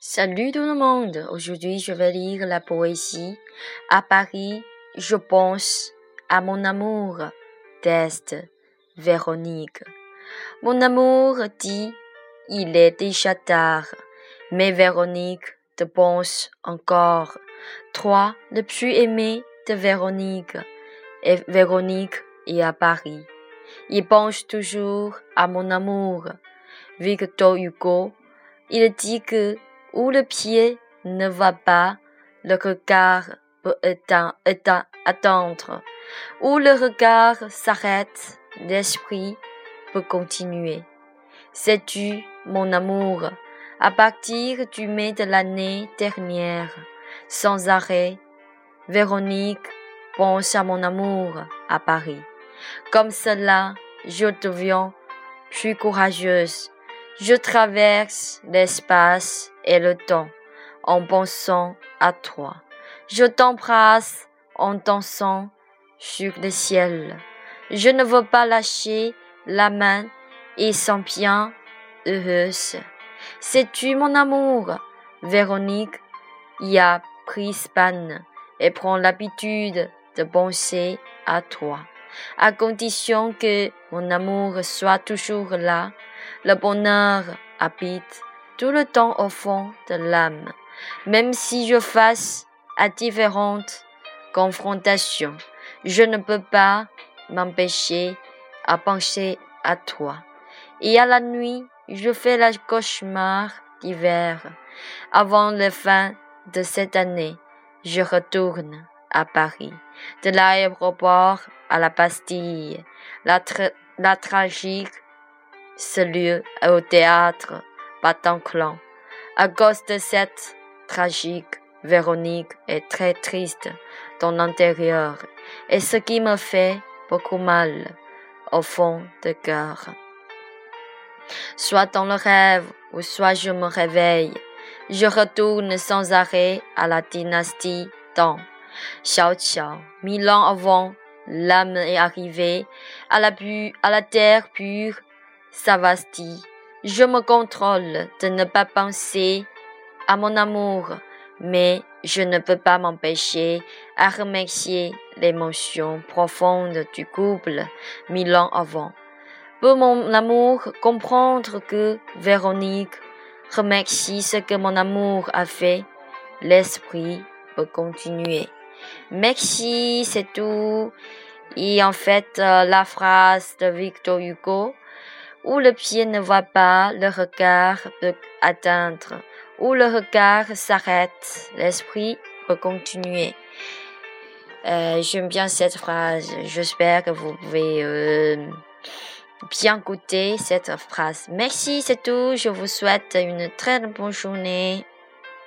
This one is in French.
Salut tout le monde. Aujourd'hui, je vais lire la poésie. À Paris, je pense à mon amour. Test. Véronique. Mon amour dit, il est déjà tard. Mais Véronique te pense encore. Toi, le plus aimé de Véronique. Et Véronique est à Paris. Il pense toujours à mon amour. Victor Hugo, il dit que où le pied ne va pas, le regard peut attendre. Où le regard s'arrête, l'esprit peut continuer. Sais-tu, mon amour, à partir du mai de l'année dernière, sans arrêt, Véronique pense à mon amour à Paris. Comme cela, je deviens plus courageuse. Je traverse l'espace et le temps en pensant à toi. Je t'embrasse en dansant sur le ciel. Je ne veux pas lâcher la main et sans bien heureuse. Sais-tu mon amour? Véronique y a pris span et prend l'habitude de penser à toi, à condition que mon amour soit toujours là. Le bonheur habite tout le temps au fond de l'âme, même si je fasse à différentes confrontations. Je ne peux pas m'empêcher à penser à toi. Et à la nuit, je fais la cauchemar d'hiver. Avant la fin de cette année, je retourne à Paris. De l'aéroport à la Bastille, la, la tragique ce lieu au théâtre Bataclan. À cause de cette tragique, Véronique est très triste dans l'intérieur et ce qui me fait beaucoup mal au fond de cœur. Soit dans le rêve ou soit je me réveille, je retourne sans arrêt à la dynastie Tang. Xiao Qiao, mille ans avant, l'âme est arrivée à la, à la terre pure, Savasti. Je me contrôle de ne pas penser à mon amour, mais je ne peux pas m'empêcher à remercier l'émotion profonde du couple mille ans avant. Pour mon amour comprendre que Véronique remercie ce que mon amour a fait, l'esprit peut continuer. Merci, c'est tout. Et en fait, euh, la phrase de Victor Hugo, où le pied ne voit pas, le regard peut atteindre. Où le regard s'arrête, l'esprit peut continuer. Euh, J'aime bien cette phrase. J'espère que vous pouvez euh, bien goûter cette phrase. Merci, c'est tout. Je vous souhaite une très bonne journée.